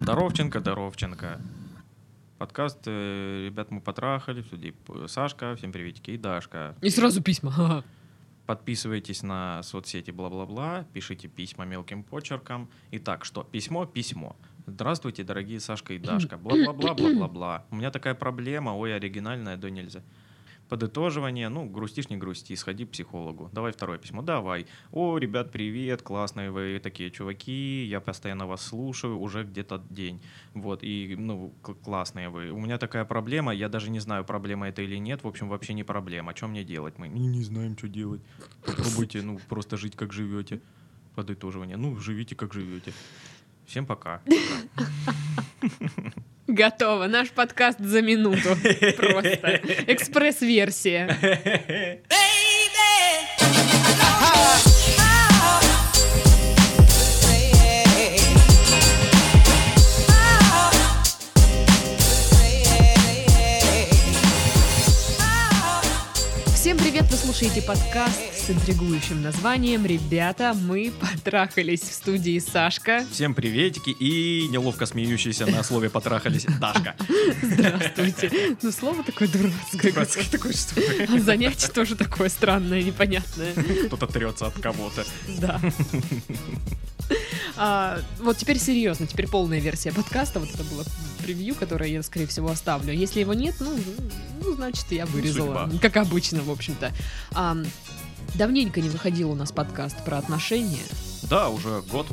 Здоровченко, Здоровченко. Подкаст э, «Ребят, мы потрахали». В Сашка, всем приветики, и Дашка. И сразу письма. Подписывайтесь на соцсети бла-бла-бла, пишите письма мелким почерком. Итак, что? Письмо, письмо. Здравствуйте, дорогие Сашка и Дашка. Бла-бла-бла, бла-бла-бла. У меня такая проблема, ой, оригинальная, да нельзя. Подытоживание, ну, грустишь, не грусти, сходи к психологу. Давай второе письмо, давай. О, ребят, привет, классные вы такие чуваки, я постоянно вас слушаю, уже где-то день. Вот, и, ну, классные вы. У меня такая проблема, я даже не знаю, проблема это или нет, в общем, вообще не проблема. Что мне делать? Мы не знаем, что делать. Попробуйте, ну, просто жить, как живете. Подытоживание. Ну, живите, как живете. Всем пока. Готово. Наш подкаст за минуту. Просто. Экспресс-версия. Вы слушаете подкаст с интригующим названием «Ребята, мы потрахались» в студии Сашка. Всем приветики и неловко смеющиеся на слове «потрахались» Дашка. Здравствуйте. Ну, слово такое дурацкое. Дурацкое такое, что А занятие тоже такое странное, непонятное. кто-то трется от кого-то. Да. А, вот теперь серьезно, теперь полная версия подкаста. Вот это было превью, которое я, скорее всего, оставлю. Если его нет, ну, ну значит, я вырезала. судьба. Как обычно, в общем-то. А, давненько не выходил у нас подкаст про отношения. Да, уже год.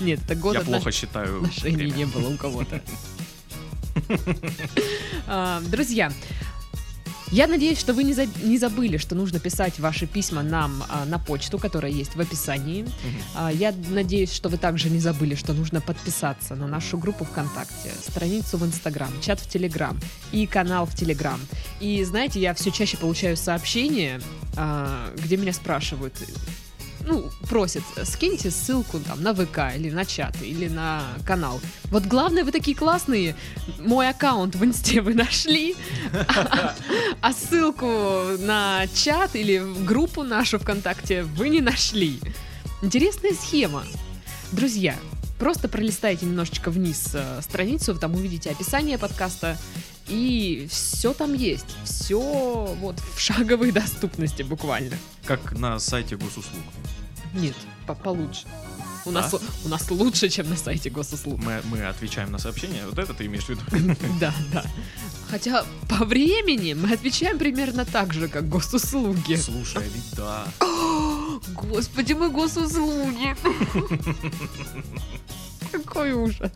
Нет, это год Я плохо считаю отношений не было у кого-то. А, Друзья, я надеюсь, что вы не, за- не забыли, что нужно писать ваши письма нам а, на почту, которая есть в описании. Мгм. А, Я надеюсь, что вы также не забыли, что нужно подписаться на нашу группу ВКонтакте, страницу в Инстаграм, чат в Телеграм и канал в Телеграм. И знаете, я все чаще получаю сообщения, а, где меня спрашивают, ну, просят, скиньте ссылку там на ВК или на чат или на канал. Вот главное, вы такие классные, мой аккаунт в Инсте вы нашли, а, ссылку на чат или группу нашу ВКонтакте вы не нашли. Интересная схема. Друзья, просто пролистайте немножечко вниз э, страницу, вы там увидите описание подкаста, и все там есть. Все вот в шаговой доступности буквально. Как на сайте госуслуг. Нет, по- получше. У нас, Да? у нас лучше, чем на сайте госуслуг. Мы, мы отвечаем на сообщения. Вот это ты имеешь в виду? Да, да. Хотя по времени мы отвечаем примерно так же, как госуслуги. Слушай, а ведь да. Господи, мы госуслуги. Какой ужас.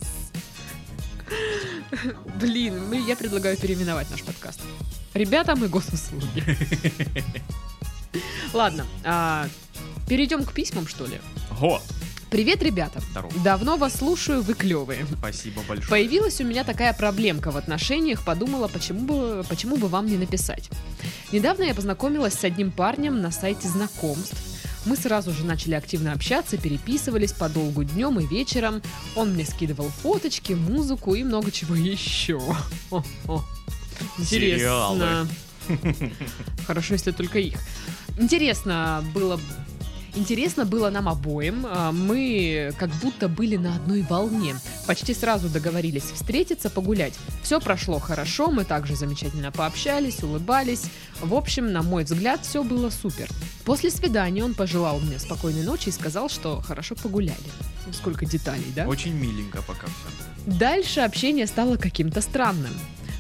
Блин, мы- я предлагаю переименовать наш подкаст. Ребята, мы госуслуги. Ладно, а, перейдем к письмам, что ли. Го! Привет, ребята. Здорово. Давно вас слушаю, вы клевые. Спасибо большое. Появилась у меня такая проблемка в отношениях, подумала, почему бы, почему бы вам не написать. Недавно я познакомилась с одним парнем на сайте знакомств. Мы сразу же начали активно общаться, переписывались подолгу днем и вечером. Он мне скидывал фоточки, музыку и много чего еще. О-о. Интересно. Хорошо, если только их. Интересно было Интересно было нам обоим. А, Мы как будто были на одной волне. Почти сразу договорились встретиться, погулять. Все прошло хорошо, мы также замечательно пообщались, улыбались. В общем, на мой взгляд, все было супер. После свидания он пожелал мне спокойной ночи и сказал, что хорошо погуляли. Сколько деталей, да? Очень миленько пока все. Дальше общение стало каким-то странным.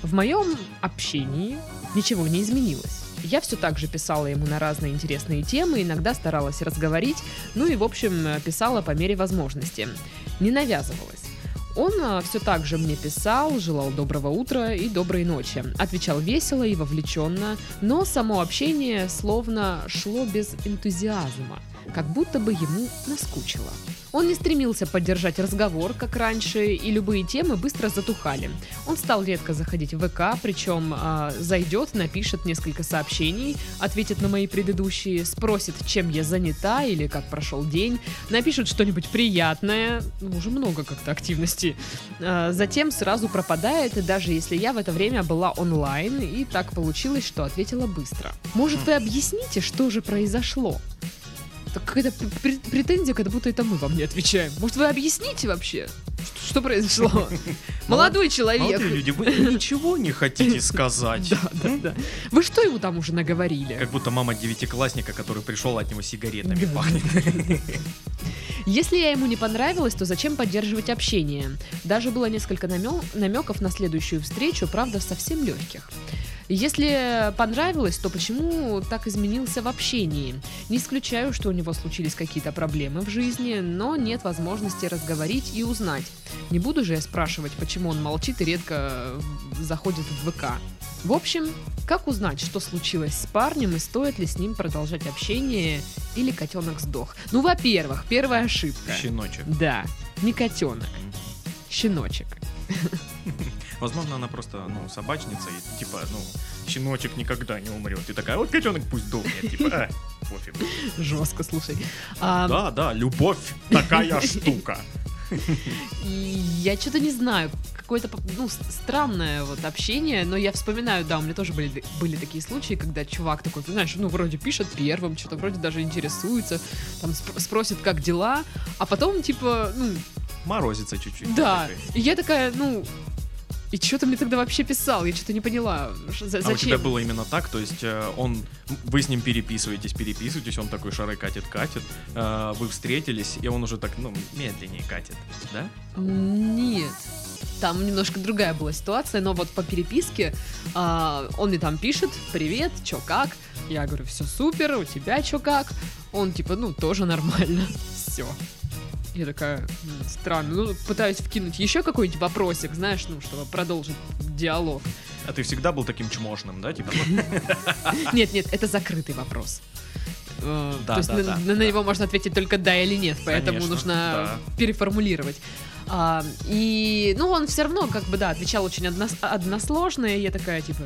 В моем общении ничего не изменилось. Я все так же писала ему на разные интересные темы, иногда старалась разговорить, ну и, в общем, э, писала по мере возможности. Не навязывалась. Он все так же мне писал, желал доброго утра и доброй ночи. Отвечал весело и вовлеченно, но само общение словно шло без энтузиазма, как будто бы ему наскучило. Он не стремился поддержать разговор, как раньше, и любые темы быстро затухали. Он стал редко заходить в ВК, причем а, зайдет, напишет несколько сообщений, ответит на мои предыдущие, спросит, чем я занята или как прошел день, напишет что-нибудь приятное, ну, уже много как-то активности. А, затем сразу пропадает, даже если я в это время была онлайн, и так получилось, что ответила быстро. Может, вы объясните, что же произошло? Так какая-то пр- пр- претензия, как будто это мы вам не отвечаем. Может, вы объясните вообще? Что произошло? Молодой человек. Молодые люди, вы ничего не хотите сказать? Да, да, да. Вы что ему там уже наговорили? Как будто мама девятиклассника, который пришел от него сигаретами пахнет. Если я ему не понравилась, то зачем поддерживать общение? Даже было несколько намеков на следующую встречу, правда, совсем легких. Если понравилось, то почему так изменился в общении? Не исключаю, что у него случились какие-то проблемы в жизни, но нет возможности разговорить и узнать. Не буду же я спрашивать, почему он молчит и редко заходит в ВК. В общем, как узнать, что случилось с парнем и стоит ли с ним продолжать общение или котенок сдох? Ну, во-первых, первая ошибка. Щеночек. Да, не котенок, щеночек. Возможно, она просто, ну, собачница, и типа, ну, щеночек никогда не умрет. И такая, вот котенок пусть дохнет, типа, а, пофиг. Жестко, слушай. А, Да, да, любовь такая штука. Я что-то не знаю, какое-то ну, странное вот общение, но я вспоминаю, да, у меня тоже были, были такие случаи, когда чувак такой, ты знаешь, ну, вроде пишет первым, что-то вроде даже интересуется, там сп- спросит, как дела, а потом, типа, ну, Морозится чуть-чуть. да, такой. и я такая, ну, и что ты мне тогда вообще писал? Я что-то не поняла. Ш- за- А у тебя Зачем? было именно так, то есть э, он, вы с ним переписываетесь, переписываетесь, он такой шары катит, катит, э, вы встретились, и он уже так, ну, медленнее катит, да? Нет. Там немножко другая была ситуация, но вот по переписке а, он мне там пишет, привет, чё как? Я говорю, все супер, у тебя чё как? Он типа, ну, тоже нормально. Все. Я такая, «М, странно. Ну, пытаюсь вкинуть еще какой-нибудь вопросик, знаешь, ну, чтобы продолжить диалог. А ты всегда был таким чмошным, да, типа? Нет, нет, это закрытый вопрос. Э, Да, То есть да, на, да, на да. него можно ответить только да или нет, поэтому Конечно, нужно да. переформулировать. А, и, ну, он все равно, как бы, да, отвечал очень однос- односложно, и я такая, типа...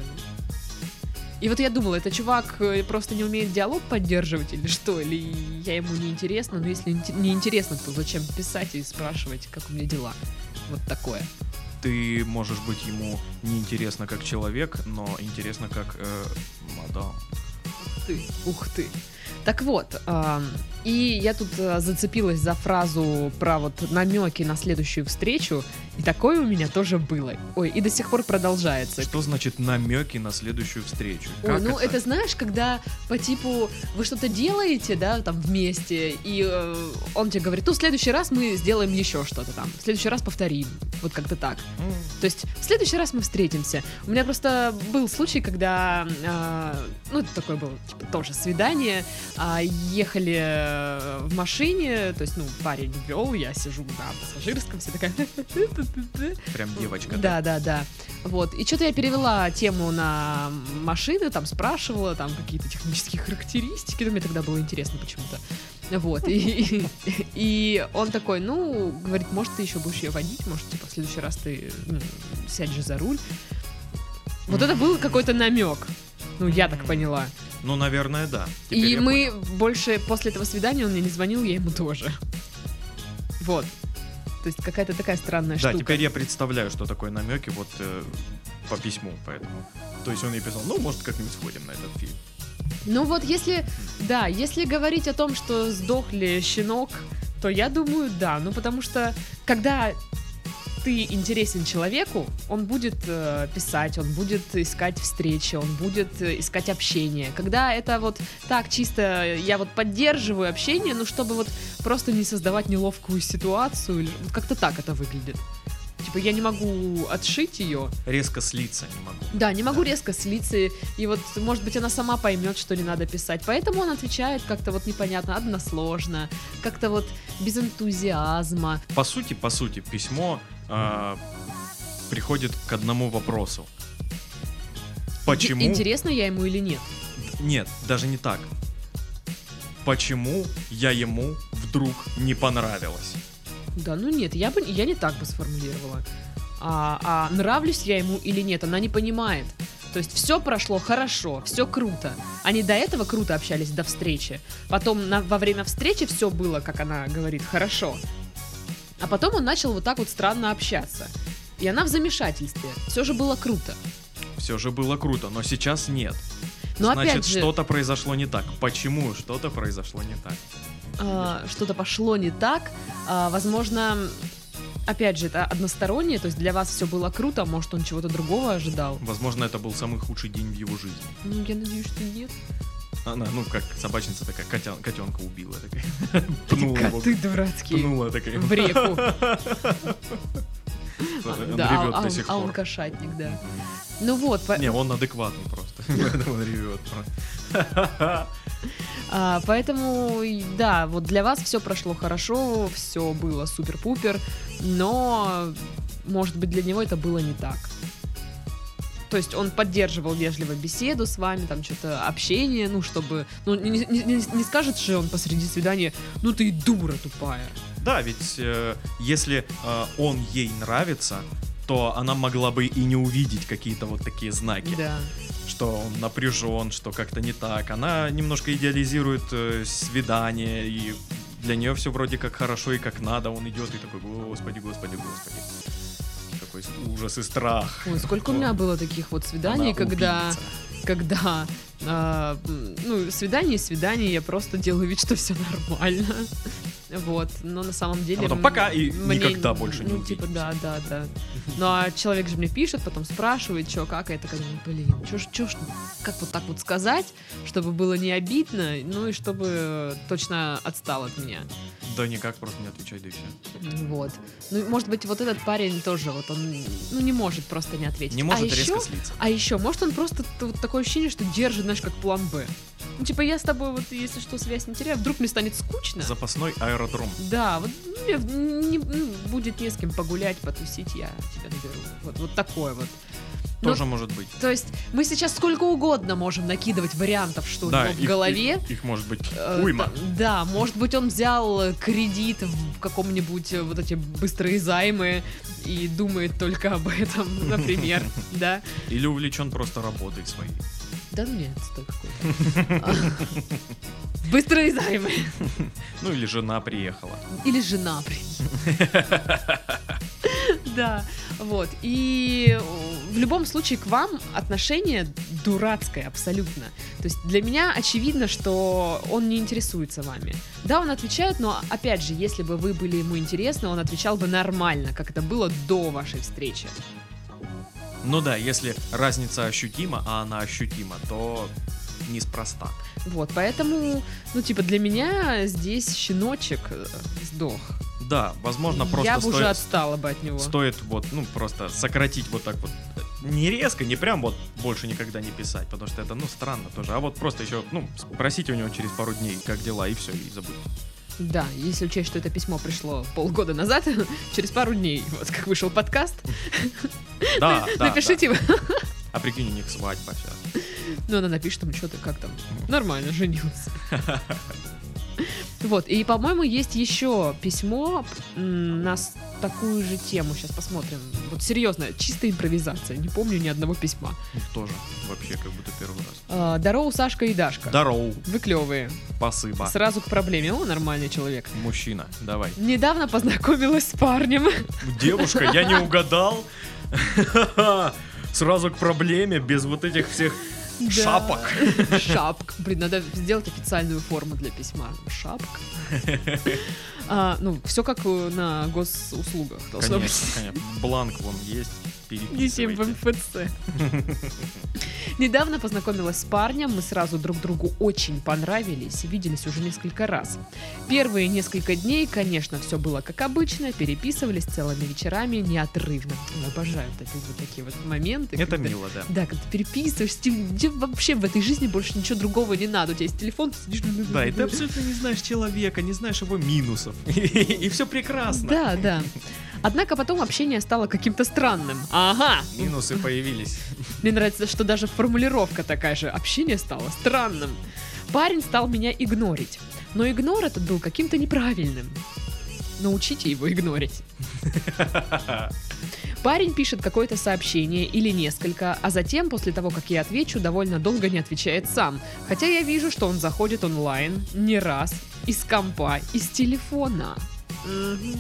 И вот я думала, это чувак э, просто не умеет диалог поддерживать или что, или я ему не интересно, но если не интересно, то зачем писать и спрашивать, как у меня дела? Вот такое. Ты можешь быть ему неинтересно как человек, но интересно как э, мадам. Ух ты, ух ты. Так вот, ам, и я тут а, зацепилась за фразу про вот намеки на следующую встречу, и такое у меня тоже было. Ой, и до сих пор продолжается. Что значит намеки на следующую встречу? Ой, Как ну это? знаешь, когда по типу вы что-то делаете, да, там вместе, и э, он тебе говорит, ну, в следующий раз мы сделаем еще что-то там, в следующий раз повторим, вот как-то так. М, То есть в следующий раз мы встретимся. У меня просто был случай, когда, а, ну, это такое было, типа, тоже свидание, а, ехали э, в машине, то есть, ну, парень вел, я сижу на пассажирском, все такая... Прям девочка. Да, да, да. Вот. И что-то я перевела тему на машины, там спрашивала, там какие-то технические характеристики. Ну, мне тогда было интересно почему-то. Вот. И, и он такой, ну, говорит, может, ты еще будешь ее водить, может, типа, в следующий раз ты ну, сядешь за руль. Вот это был какой-то намек. Ну, я так поняла. Ну, наверное, да. Теперь И мы понял. больше после этого свидания он мне не звонил, я ему тоже. Вот. То есть какая-то такая странная Да, штука. теперь я представляю, что такое намеки вот э, по письму, поэтому. То есть он ей писал, ну, может, как-нибудь сходим на этот фильм. Ну вот если, да, если говорить о том, что сдохли щенок, то я думаю, да. Ну потому что, когда ты интересен человеку, он будет э, писать, он будет искать встречи, он будет э, искать общение. Когда это вот так чисто, я вот поддерживаю общение, ну чтобы вот просто не создавать неловкую ситуацию, вот как-то так это выглядит. Типа я не могу отшить ее, Резко слиться не могу. да, не могу Да. резко слиться, и вот, может быть, она сама поймет, что не надо писать. Поэтому он отвечает как-то вот непонятно, односложно, как-то вот без энтузиазма. По сути, по сути, письмо э, приходит к одному вопросу. Почему? Интересно я ему или нет? Нет, даже не так. Почему я ему вдруг не понравилась? Да, ну нет, я бы я не так бы сформулировала. А, а нравлюсь я ему или нет, она не понимает. То есть все прошло хорошо, все круто. Они до этого круто общались до встречи. Потом на- во время встречи все было, как она говорит, хорошо. А потом он начал вот так вот странно общаться. И она в замешательстве. Все же было круто. Все же было круто, но сейчас нет. Но Значит, же, что-то произошло не так. Почему что-то произошло не так? А, что-то пошло не так. А, возможно, опять же, это одностороннее, то есть для вас все было круто, а может он чего-то другого ожидал. Возможно, это был самый худший день в его жизни. Ну, я надеюсь, что нет. Она, ну, как собачница такая, котя, котенка убила такая. Пнула его. Коты дурацкие. Пнула такая. В реку. Да, а- а- сих а он пор. кошатник, да. Ну вот, по- Не, он адекватный просто. Поэтому он ревет. а, поэтому, да, вот для вас все прошло хорошо, все было супер-пупер, но, может быть, для него это было не так. То есть он поддерживал вежливо беседу с вами, там что-то общение, ну, чтобы... Ну, не, не- не- не скажет же он посреди свидания, ну ты и дура тупая. Да, ведь э, если э, он ей нравится, то она могла бы и не увидеть какие-то вот такие знаки, Да. что он напряжен, что как-то не так. Она немножко идеализирует э, свидание, и для нее все вроде как хорошо и как надо. Он идет и такой, господи, господи, господи. Какой ужас и страх. Ой, сколько у меня было таких вот свиданий, Она когда... убийца. когда м, ну, свидание, свидание, я просто делаю вид, что все нормально. Вот, но на самом деле... А потом пока и мне- никогда больше не Ну, типа, да, да, да. Ну, а человек же мне пишет, потом спрашивает, что, как, а я такая думаю, блин, чё ж, чё ж, как вот так вот сказать, чтобы было не обидно, ну и чтобы точно отстал от меня. Да никак, просто не отвечай, да и все. Вот. Ну, может быть, вот этот парень тоже, вот он, ну, не может просто не ответить. Не может а резко еще, слиться. а еще, может, он просто вот такое ощущение, что держит, знаешь, как план Б. Ну, типа, я с тобой, вот, если что, связь не теряю, вдруг мне станет скучно. Запасной аэродром. Да, вот мне в- не- ну, будет не с кем погулять, потусить, я тебя наберу. Вот, вот такое вот. Ну, Тоже может быть. То есть мы сейчас сколько угодно можем накидывать вариантов, что у Да, него в их- голове. Их, их может быть Э, уйма. та- Да, может быть, он взял э, кредит в каком-нибудь э, вот эти быстрые займы и думает только об этом, например, да. Или увлечен просто работой своей. Да ну нет, стой какой-то. Быстрые займы. Ну или жена приехала. Или жена приедет. Да, вот. И э, в любом случае к вам отношение дурацкое абсолютно. То есть для меня очевидно, что он не интересуется вами. Да, он отвечает, но опять же, если бы вы были ему интересны, он отвечал бы нормально, как это было до вашей встречи. Ну да, если разница ощутима, а она ощутима, то неспроста. Вот, поэтому, ну, типа, для меня здесь щеночек э, сдох. Да, возможно, просто Я бы стоит, уже отстала бы от него. стоит вот, ну, просто сократить вот так вот. Не резко, не прям вот больше никогда не писать, потому что это, ну, странно тоже. А вот просто еще, ну, спросите у него через пару дней, как дела, и все, и забудь. Да, если учесть, что это письмо пришло полгода назад, через пару дней, вот как вышел подкаст, Да, да. напишите. А прикинь, у них свадьба сейчас. Ну, она напишет там, что ты, как там. Нормально, женился. Вот, и, по-моему, есть еще письмо на такую же тему. Сейчас посмотрим. Вот серьезно, чистая импровизация. Не помню ни одного письма. Ну, тоже вообще как будто первый раз. А, Здорово, Сашка и Дашка. Здорово, Вы клевые. спасибо. Сразу к проблеме. О, нормальный человек. Мужчина, давай. Недавно познакомилась с парнем. Девушка, я не угадал. Сразу к проблеме, без вот этих всех Да. шапок. Шапка. Блин, надо сделать официальную форму для письма. Шапка. А, ну, все как э, на госуслугах должно быть. Конечно, конечно. Бланк вон есть. Несем в. МФЦ. Недавно познакомилась с парнем, мы сразу друг другу очень понравились, виделись уже несколько раз. Первые несколько дней, конечно, все было как обычно, переписывались целыми вечерами неотрывно. Обожаю вот эти вот такие вот моменты. Это когда- мило, да. Да, когда ты переписываешься, тебе вообще в этой жизни больше ничего другого не надо. У тебя есть телефон, ты сидишь... Да, и ты абсолютно не знаешь человека, не знаешь его минусов. И все прекрасно. Да, да. Однако потом общение стало каким-то странным. Ага. Минусы появились. Мне нравится, что даже формулировка такая же. Общение стало странным. Парень стал меня игнорить. Но игнор этот был каким-то неправильным. Научите его игнорить. Парень пишет какое-то сообщение или несколько, а затем, после того, как я отвечу, довольно долго не отвечает сам. Хотя я вижу, что он заходит онлайн не раз, из компа, из телефона. Мгм.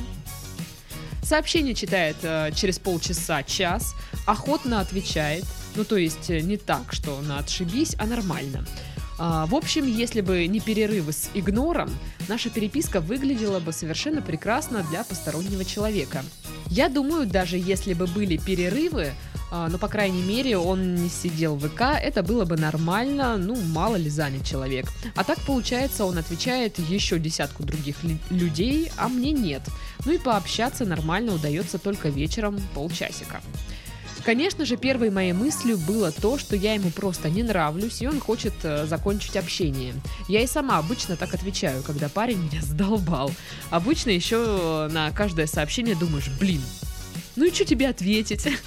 Сообщение читает э, через полчаса, час, охотно отвечает, ну то есть э, не так, что на отшибись, а нормально. А, в общем, если бы не перерывы с игнором, наша переписка выглядела бы совершенно прекрасно для постороннего человека. Я думаю, даже если бы были перерывы, но, по крайней мере, он не сидел в ВК, это было бы нормально, ну, мало ли занят человек. А так, получается, он отвечает еще десятку других людей, а мне нет. Ну и пообщаться нормально удается только вечером полчасика. Конечно же, первой моей мыслью было то, что я ему просто не нравлюсь, и он хочет э, закончить общение. Я и сама обычно так отвечаю, когда парень меня задолбал. Обычно еще на каждое сообщение думаешь, блин, ну и что тебе ответить?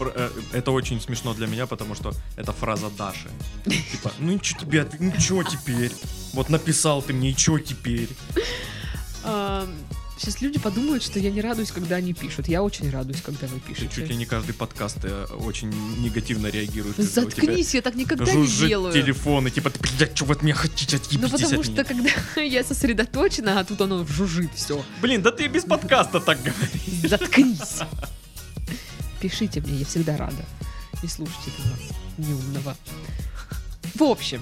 Э, Это очень смешно для меня, потому что это фраза Даши. Типа, ну и что тебе, отв- ну чё теперь? Вот написал ты мне, и чё теперь? Сейчас люди подумают, что я не радуюсь, когда они пишут. Я очень радуюсь, когда вы Ты чуть ли пишете. не каждый подкаст э, очень негативно реагируешь. Заткнись, я так никогда не делаю. телефон, и типа, ты, блядь, что вы от меня хотите, Ну отъебитесь потому от что меня. когда я сосредоточена, а тут оно жужжит все. Блин, да ты без подкаста так говоришь. Заткнись. Пишите мне, я всегда рада. Не слушайте этого неумного. В общем,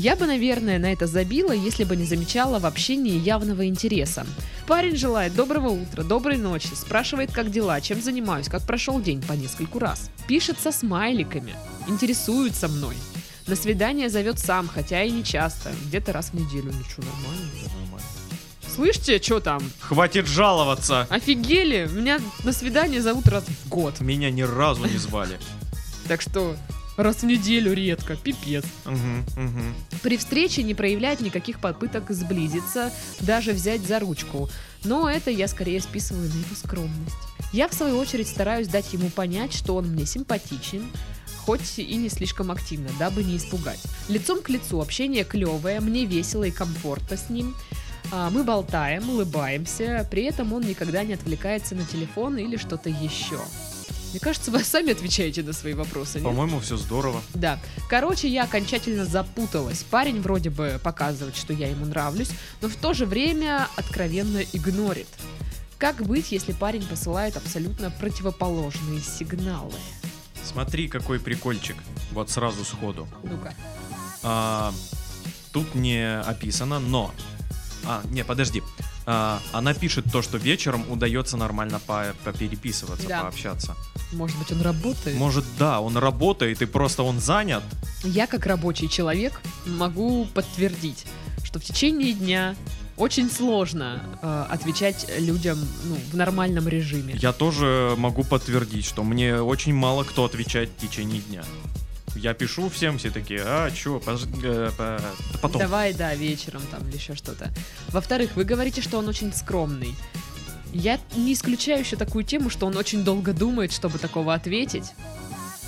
я бы, наверное, на это забила, если бы не замечала в общении явного интереса. Парень желает доброго утра, доброй ночи, спрашивает, как дела, чем занимаюсь, как прошел день по нескольку раз. Пишет со смайликами, интересуется мной. На свидание зовет сам, хотя и не часто, где-то раз в неделю. Ну что, нормально? Слышите, что там? Хватит жаловаться. Офигели? Меня на свидание зовут раз в год. Меня ни разу не звали. Так что раз в неделю редко, пипец. Мгм, мгм. При встрече не проявляет никаких попыток сблизиться, даже взять за ручку. Но это я скорее списываю на его скромность. Я, в свою очередь, стараюсь дать ему понять, что он мне симпатичен, хоть и не слишком активно, дабы не испугать. Лицом к лицу общение клевое, мне весело и комфортно с ним. А, Мы болтаем, улыбаемся, при этом он никогда не отвлекается на телефон или что-то еще. Мне кажется, вы сами отвечаете на свои вопросы. По-моему, все здорово. Да. Короче, я окончательно запуталась. Парень вроде бы показывает, что я ему нравлюсь, но в то же время откровенно игнорит. Как быть, если парень посылает абсолютно противоположные сигналы? Смотри, какой прикольчик. Вот сразу сходу. Ну-ка. А, тут не описано, но... А, не, подожди. А, она пишет то, что вечером удается нормально по- попереписываться, Да. пообщаться. Может быть, он работает? Может, да, он работает, и просто он занят. Я, как рабочий человек, могу подтвердить, что в течение дня очень сложно э, отвечать людям ну, в нормальном режиме. Я тоже могу подтвердить, что мне очень мало кто отвечает в течение дня. Я пишу всем, все такие, а, чё, пож- э, по- потом. Давай, да, вечером там или еще что-то. Во-вторых, вы говорите, что он очень скромный. Я не исключаю еще такую тему, что он очень долго думает, чтобы такого ответить,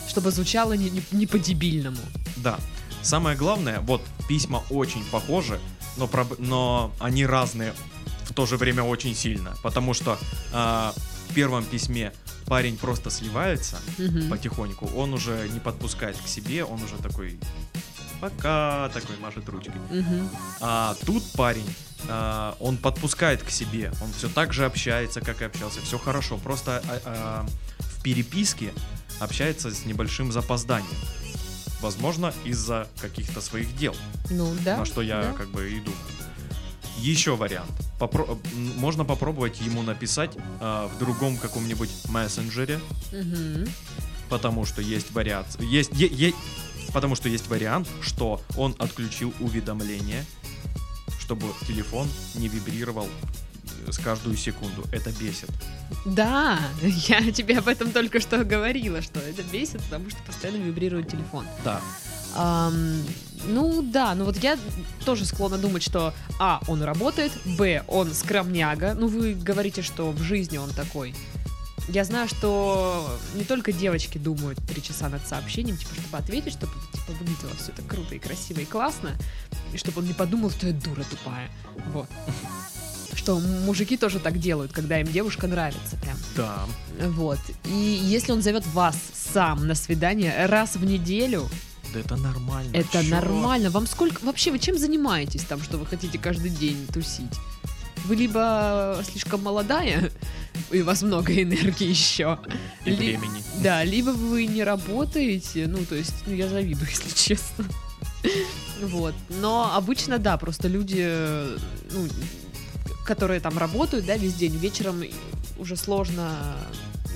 чтобы звучало не, не- не по-дебильному. Да. Самое главное, вот письма очень похожи, но, проб- но они разные в то же время очень сильно. Потому что а, в первом письме парень просто сливается Мгм. потихоньку, он уже не подпускает к себе, он уже такой пока такой машет ручкой. Мгм. А тут парень, а, он подпускает к себе, он все так же общается, как и общался, все хорошо, просто а, а, в переписке общается с небольшим запозданием. Возможно, из-за каких-то своих дел, Ну да. на что я да. как бы и думаю. Еще вариант. Попро- можно попробовать ему написать а, в другом каком-нибудь мессенджере, Мгм. потому что есть вариант, есть, е- е- потому что есть вариант, что он отключил уведомления, чтобы телефон не вибрировал э, с каждую секунду. Это бесит. Да, я тебе об этом только что говорила, что это бесит, потому что постоянно вибрирует телефон. Да. Ам, ну да, ну вот я тоже склонна думать, что А, он работает, Б, он скромняга. Ну вы говорите, что в жизни он такой. Я знаю, что не только девочки думают три часа над сообщением, типа, чтобы ответить, чтобы типа выглядело все это круто и красиво и классно, и чтобы он не подумал, что я дура тупая. Вот. Что мужики тоже так делают, когда им девушка нравится прям. Да. Вот. И если он зовет вас сам на свидание раз в неделю, Да это нормально. это Чё? нормально. Вам сколько... Вообще, вы чем занимаетесь там, что вы хотите каждый день тусить? Вы либо слишком молодая, и у вас много энергии еще. И Ли- времени. Да, либо вы не работаете, ну, то есть, ну, я завидую, если честно. Вот. Но обычно, да, просто люди, ну, которые там работают, да, весь день, вечером уже сложно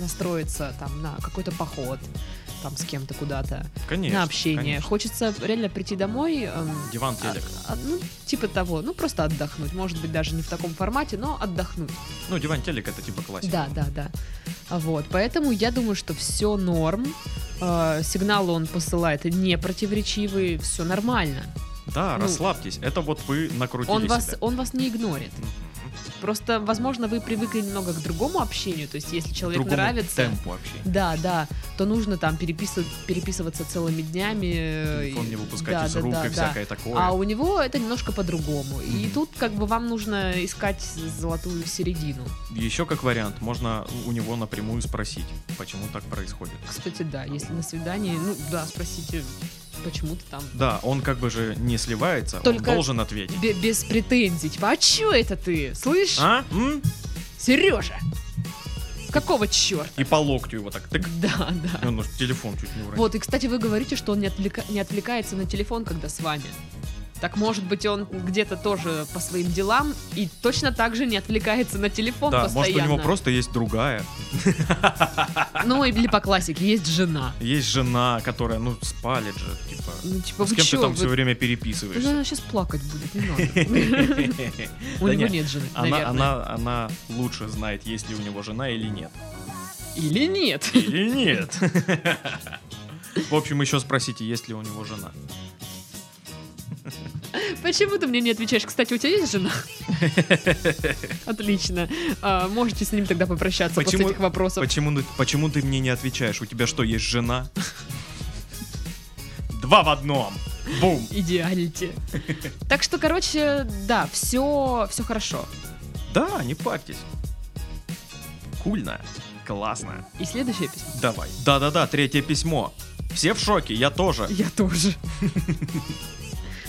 настроиться там на какой-то поход, там с кем-то куда-то, Конечно. на общение. конечно. Хочется реально прийти домой, эм, Диван, а- телек. а, ну, типа того, ну, просто отдохнуть. Может быть, даже не в таком формате, но отдохнуть. Ну, диван, телек это типа классика. Да, да, да. А Вот, поэтому я думаю, что все норм. Э, Сигналы он посылает не противоречивые, все нормально. Да, Ну, расслабьтесь. Это вот вы накрутили Он вас, себя. он вас не игнорит. Просто, возможно, вы привыкли немного к другому общению. То есть, если человек Другому нравится, темпу вообще. да, да, то нужно там переписывать, переписываться целыми днями. Телефон и- не выпускать да, из да, рук да, и да. всякое такое. А у него это немножко по-другому. И Мгм. тут как бы вам нужно искать золотую середину. Еще как вариант, можно у него напрямую спросить, почему так происходит. Кстати, да, если на свидании, ну да, спросите, почему ты там Да, он как бы же не сливается, Только- он должен ответить. Бе- без претензий. Типа, а чё это ты? Слышь, А? М? Сережа? Какого черта? И по локтю его так тык. Да, да. И Он уж телефон чуть не уронил. Вот, и, кстати, вы говорите, что он не, отвлека- не отвлекается на телефон, когда с вами. Так может быть он где-то тоже по своим делам и точно так же не отвлекается на телефон да, постоянно. может у него просто есть другая. Ну или по классике, есть жена. Есть жена, которая, ну, спалит же, типа. Ну типа, С кем ты чё, там вы- все время переписываешься? Она сейчас плакать будет, не надо. У него не, нет жены, она лучше знает, есть ли у него жена или нет. Или нет. Или нет. В общем, еще спросите, есть ли у него жена. Почему ты мне не отвечаешь? Кстати, у тебя есть жена? Отлично. А, можете с ним тогда попрощаться Почему- после этих вопросов. Почему, почему ты мне не отвечаешь? У тебя что, есть жена? Два в одном. Бум. Идеалити. Так что, короче, да, все, все хорошо. Да, не парьтесь. Кульно. Классно. И следующее письмо. Давай. Да-да-да, третье письмо. Все в шоке, я тоже. Я тоже.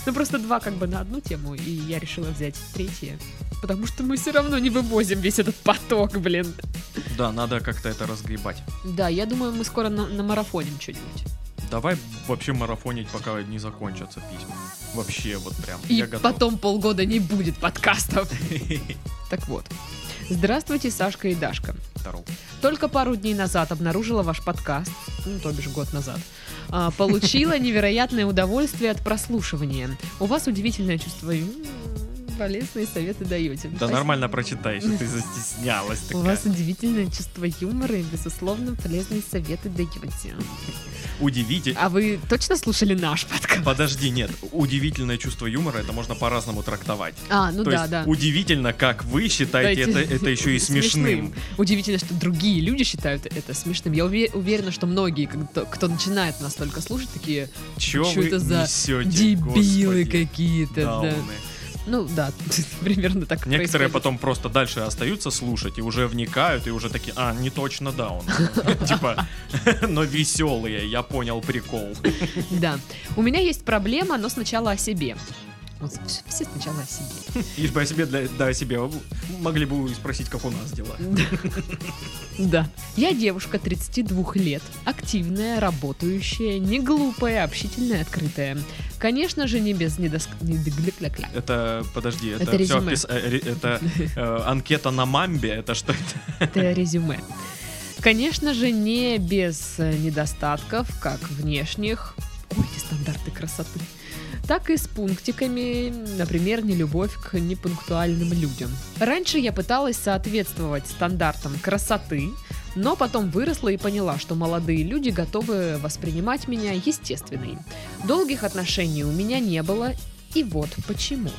Ну, просто два как бы на одну тему, и я решила взять третье. Потому что мы все равно не вывозим весь этот поток, блин. Да, надо как-то это разгребать. Да, я думаю, мы скоро на, марафоним что-нибудь. Давай вообще марафонить, пока не закончатся письма. Вообще, вот прям. И я готов. потом полгода не будет подкастов. Так вот. Здравствуйте, Сашка и Дашка. Здоров. Только пару дней назад обнаружила ваш подкаст, ну, то бишь год назад. А, Получила невероятное удовольствие от прослушивания. У вас удивительное чувство полезные советы даете. Да Спасибо. нормально прочитай, что ты застеснялась У такая. вас удивительное чувство юмора и, безусловно, полезные советы даете. Удивительно. А вы точно слушали наш подкаст? Подожди, нет. Удивительное чувство юмора, это можно по-разному трактовать. А, ну То да, есть да. удивительно, как вы считаете это, Дайте- это еще и смешным. Удивительно, что другие люди считают это смешным. Я уве- уверена, что многие, кто, кто начинает нас только слушать, такие Чё вы это за несете, дебилы господи? какие-то. Да. Ну да, примерно так Некоторые происходит. потом просто дальше остаются слушать и уже вникают, и уже такие, а, не точно даун. Типа, но веселые, я понял прикол. Да. У меня есть проблема, но сначала о себе. Все сначала о себе. Лишь бы о себе, для, да, о себе могли бы спросить, как у нас дела. Да. Я девушка 32 лет, активная, работающая, не глупая, общительная, открытая. Конечно же, не без недоск... Это, подожди, это, Это все, резюме. это э, анкета на мамбе, это что это? Это резюме. Конечно же, не без э, недостатков, как внешних, ой, эти стандарты красоты, так и с пунктиками, например, нелюбовь к непунктуальным людям. Раньше я пыталась соответствовать стандартам красоты, но потом выросла и поняла, что молодые люди готовы воспринимать меня естественной. Долгих отношений у меня не было, и вот почему.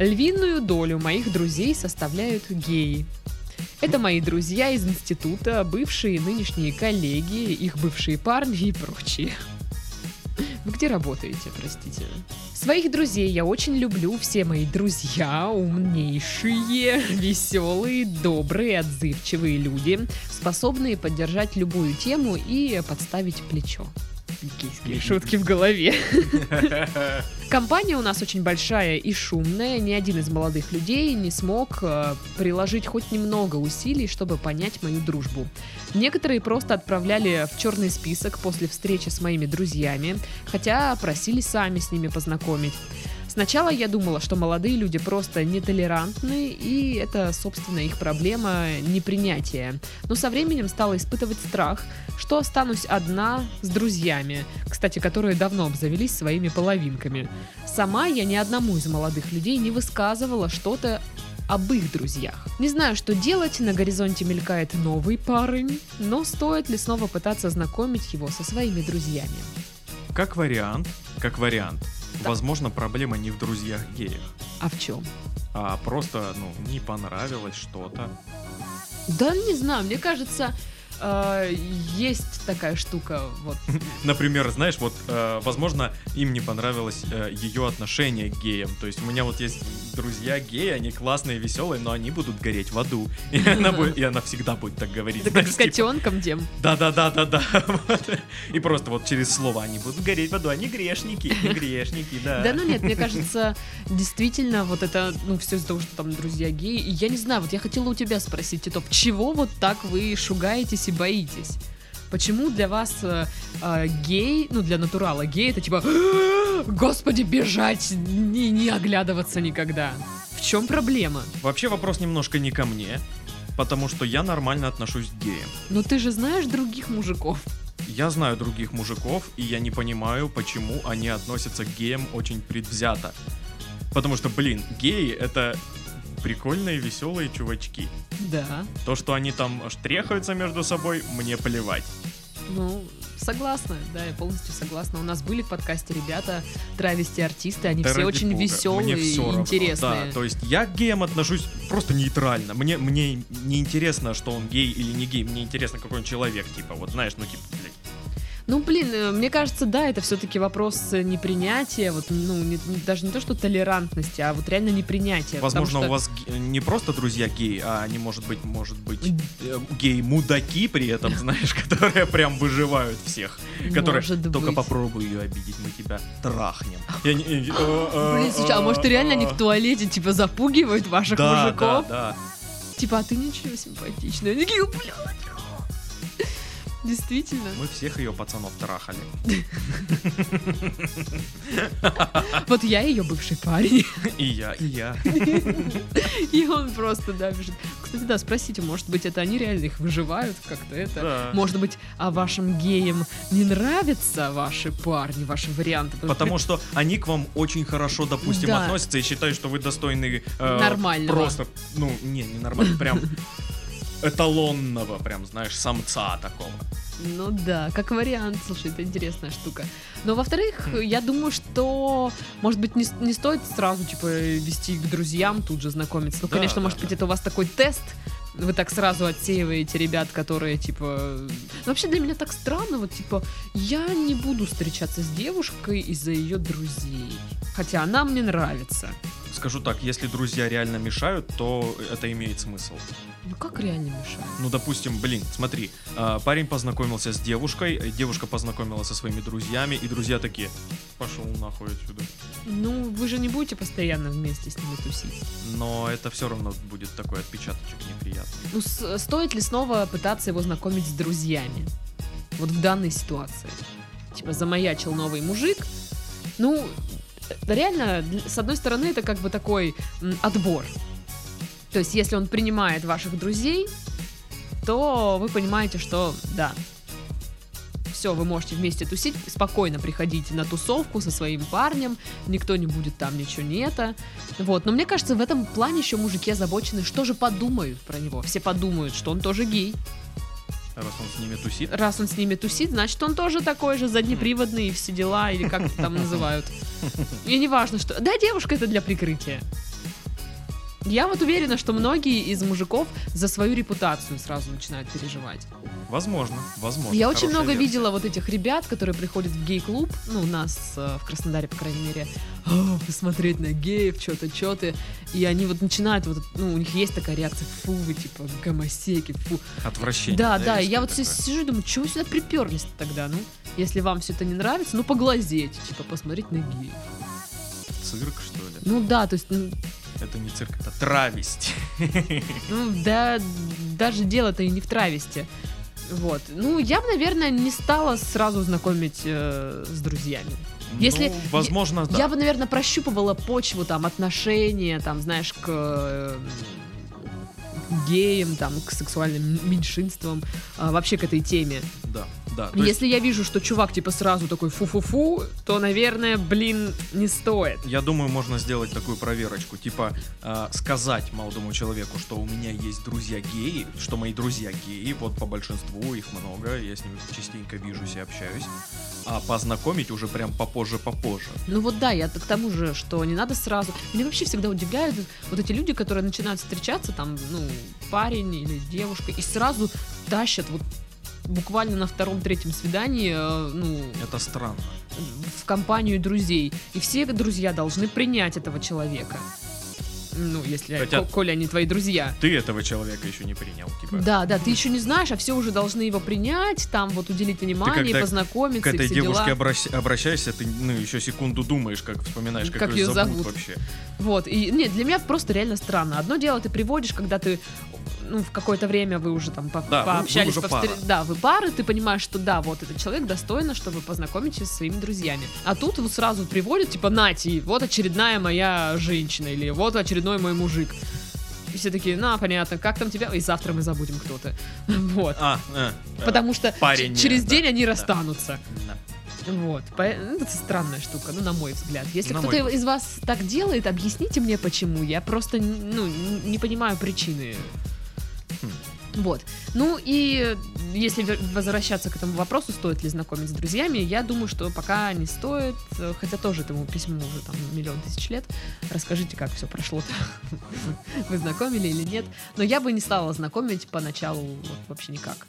Львиную долю моих друзей составляют геи. Это мои друзья из института, бывшие нынешние коллеги, их бывшие парни и прочие. Вы где работаете, простите? Своих друзей я очень люблю. Все мои друзья умнейшие, веселые, добрые, отзывчивые люди, способные поддержать любую тему и подставить плечо. Гейские шутки в голове. Компания у нас очень большая и шумная. Ни один из молодых людей не смог э, приложить хоть немного усилий, чтобы понять мою дружбу. Некоторые просто отправляли в черный список после встречи с моими друзьями, хотя просили сами с ними познакомить. Сначала я думала, что молодые люди просто нетолерантны, и это, собственно, их проблема непринятия. Но со временем стала испытывать страх, что останусь одна с друзьями, кстати, которые давно обзавелись своими половинками. Сама я ни одному из молодых людей не высказывала что-то об их друзьях. Не знаю, что делать, на горизонте мелькает новый парень, но стоит ли снова пытаться знакомить его со своими друзьями? Как вариант, как вариант, Да. возможно, проблема не в друзьях геях, А в чем? а просто, ну, не понравилось что-то. Да не знаю, мне кажется, э, есть такая штука, вот. Например, знаешь, вот, э, возможно, им не понравилось э, ее отношение к геям. То есть у меня вот есть друзья геи, они классные, веселые, но они будут гореть в аду. И она, будет, и она всегда будет так говорить. Это как с типа, котенком, Дем. Да-да-да-да-да. И просто вот через слова они будут гореть в аду. Они грешники, они грешники, да. Да, ну нет, мне кажется, действительно, вот это, ну, все из-за того, что там друзья геи. И я не знаю, вот я хотела у тебя спросить, Титов, чего вот так вы шугаетесь и боитесь? Почему для вас э, э, гей, ну для натурала гей, это типа, господи, бежать, не, не оглядываться никогда? В чем проблема? Вообще вопрос немножко не ко мне, потому что я нормально отношусь к геям. Ну ты же знаешь других мужиков. Я знаю других мужиков, и я не понимаю, почему они относятся к геям очень предвзято. Потому что, блин, геи это прикольные, веселые чувачки. Да. То, что они там штрехаются между собой, мне плевать. Ну, согласна, да, я полностью согласна. У нас были в подкасте ребята, травести-артисты, они Да все очень бога, веселые мне и всё равно. интересные. Да, то есть я к геям отношусь просто нейтрально. Мне, мне не интересно, что он гей или не гей. Мне интересно, какой он человек, типа, вот знаешь, ну типа. Ну, блин, э, мне кажется, да, это все-таки вопрос э, непринятия, вот, ну, не- даже не то, что толерантности, а вот реально непринятия. Возможно, что- у вас ге- не просто друзья геи, а они, может быть, может быть, э, геи-мудаки при этом, знаешь, которые прям выживают всех. Которые Может только быть. попробуй ее обидеть, мы тебя трахнем. Э, э, Блин, слушай, а может реально они в туалете, типа, запугивают ваших Да, мужиков? да, да. Типа, а ты ничего симпатичный. Они такие, блядь. Действительно. Мы всех ее пацанов трахали. Вот я ее бывший парень. И я, и я. И он просто, да, бежит. Кстати, да, спросите, может быть, это они реально их выживают как-то это? Да. Может быть, а вашим геям не нравятся ваши парни, ваши варианты? Потому что они к вам очень хорошо, допустим, Да. относятся и считают, что вы достойны э, Нормального. Просто, ну, не, не нормально, прям эталонного, прям, знаешь, самца такого. Ну да, как вариант, слушай, это интересная штука. Но во-вторых, Хм. я думаю, что, может быть, не, не стоит сразу, типа, вести к друзьям, тут же знакомиться. Ну, Да, конечно, да, может да. быть, это у вас такой тест, вы так сразу отсеиваете ребят, которые, типа... Ну, вообще для меня так странно, вот, типа, я не буду встречаться с девушкой из-за ее друзей. Хотя она мне нравится. Скажу так, если друзья реально мешают, то это имеет смысл. Ну, как реально мешает? Ну, допустим, блин, смотри, а, парень познакомился с девушкой, э, девушка познакомилась со своими друзьями, и друзья такие, пошел нахуй отсюда. Ну, вы же не будете постоянно вместе с ними тусить. Но это все равно будет такой отпечаточек неприятный. Ну, с- стоит ли снова пытаться его знакомить с друзьями? Вот в данной ситуации. Типа, замаячил новый мужик. Ну, реально, с одной стороны, это как бы такой отбор. То есть, если он принимает ваших друзей, то вы понимаете, что да, все, вы можете вместе тусить, спокойно приходите на тусовку со своим парнем, никто не будет там ничего не это. Вот, но мне кажется, в этом плане еще мужики озабочены, что же подумают про него. Все подумают, что он тоже гей. Раз он с ними тусит. Раз он с ними тусит, значит, он тоже такой же заднеприводный и все дела, или как это там называют. И не важно, что... Да, девушка это для прикрытия. Я вот уверена, что многие из мужиков за свою репутацию сразу начинают переживать. Возможно, возможно. Я очень много версия. видела вот этих ребят, которые приходят в гей-клуб, ну, у нас э, в Краснодаре, по крайней мере, «А, посмотреть на геев, что-то, что-то, и они вот начинают, вот, ну, у них есть такая реакция, фу, вы, типа, гомосеки, фу. Отвращение. Да, да, есть я вот такое. си- сижу и думаю, чего вы сюда приперлись тогда, ну? Если вам все это не нравится, ну, поглазеть, типа, посмотреть на геев. Цирк, что ли? Ну, да, то есть, ну, Это не цирк, это травесть. Ну, да, даже дело-то и не в травесте. Вот. Ну, я бы, наверное, не стала сразу знакомить э, с друзьями. Если- Ну, возможно, да. Я бы, наверное, прощупывала почву, там, отношения, там, знаешь, к э, геям, там, к сексуальным меньшинствам, а, вообще к этой теме. Да. То Если я вижу, что чувак, типа, сразу такой фу-фу-фу, то, наверное, блин, не стоит. Я думаю, можно сделать такую проверочку, типа э, сказать молодому человеку, что у меня есть друзья геи, что мои друзья геи, вот по большинству их много, я с ними частенько вижусь и общаюсь, а познакомить уже прям попозже-попозже. Ну вот да, я к тому же, что не надо сразу. Меня вообще всегда удивляют вот эти люди, которые начинают встречаться, там, ну, парень или девушка, и сразу тащат вот буквально на втором-третьем свидании, э, ну, Это странно. в компанию друзей. И все друзья должны принять этого человека. Ну, если, Хотя- ко- коли они твои друзья. Ты этого человека еще не принял, типа. Да, да, ты еще не знаешь, а все уже должны его принять, там вот уделить внимание, когда познакомиться, К этой девушке дела. обращ- обращаешься, ты ну, еще секунду думаешь, как вспоминаешь, как, Как ее зовут, зовут. вообще. Вот, и нет, для меня просто реально странно. Одно дело ты приводишь, когда ты ну, в какое-то время вы уже там по- Да, вы- вы пообщались, уже повстр- да, вы пары, ты понимаешь, что да, вот этот человек достойно, чтобы познакомиться со своими друзьями. А тут вот сразу приводят, типа, Нати, вот очередная моя женщина, или вот очередной мой мужик. И все такие, на, понятно, как там тебя? И завтра мы забудем, кто ты. Вот. А, э, э, Потому что парень, ч- через да, день они да. расстанутся. да. Вот. Ну, Это странная штука, ну, на мой взгляд. Если кто-то мой из вас так делает, объясните мне, почему. Я просто, ну, не понимаю причины. Вот. Ну и если возвращаться к этому вопросу, стоит ли знакомить с друзьями, я думаю, что пока не стоит, э, хотя тоже этому письму уже там миллион тысяч лет. Расскажите, как все прошло-то. Вы знакомили или нет. Но я бы не стала знакомить поначалу вот вообще никак.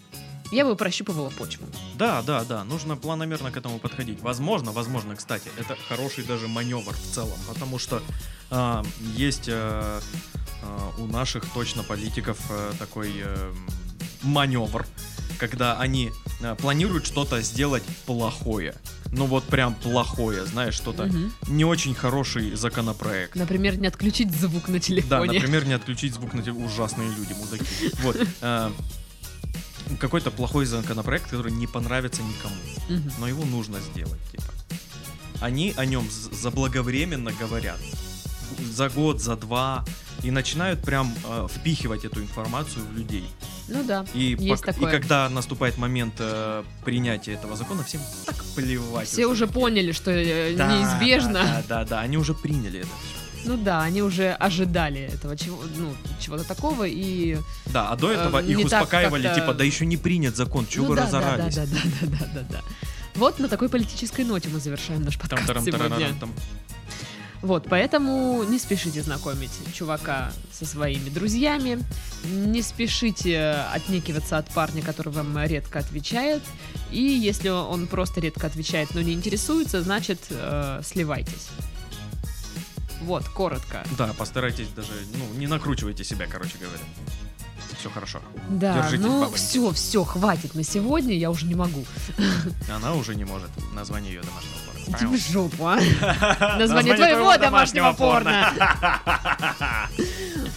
Я бы прощупывала почву. Да, да, да, нужно планомерно к этому подходить. Возможно, возможно, кстати, это хороший даже маневр в целом, потому что а, есть а, у наших точно политиков а, такой э, маневр, когда они планируют что-то сделать плохое. Ну вот прям плохое, знаешь, что-то Мгм. не очень хороший законопроект. Например, не отключить звук на Да, телефоне. например, не отключить звук на телефоне. Ужасные люди, мудаки. Вот. Какой-то плохой законопроект, который не понравится никому но его нужно сделать, типа. Они о нем заблаговременно говорят. За год, за два. И начинают прям э, впихивать эту информацию в людей. Ну да. И, Есть пок- и такое. когда наступает момент э, принятия этого закона, всем так плевать. Все уже поняли, что э, Да, неизбежно. Да, да, да, они уже приняли это все. Ну да, они уже ожидали этого чего, ну, чего-то такого и. Да, а до этого Э, их успокаивали, как-то- типа, да еще не принят закон, чего ну, вы да, разорались? Да, да, да, да, да, да, да. Вот на такой политической ноте мы завершаем наш подкаст сегодня. Там-тарам-тарарам-там. Вот, поэтому не спешите знакомить чувака со своими друзьями, не спешите отнекиваться от парня, который вам редко отвечает, и если он просто редко отвечает, но не интересуется, значит, э, сливайтесь. Вот, коротко. Да, постарайтесь даже, ну, не накручивайте себя, короче говоря. Все хорошо. Да, Держитесь, ну все, все, хватит на сегодня, я уже не могу. Она уже не может. Название ее домашнего порно. Иди в жопу, а. Название твоего домашнего порно.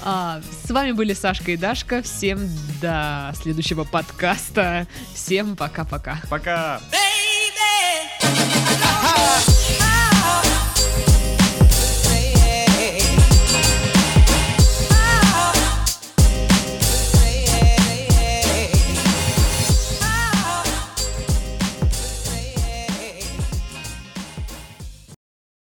А, С вами были Сашка и Дашка. Всем до следующего подкаста. Всем пока-пока. Пока. baby.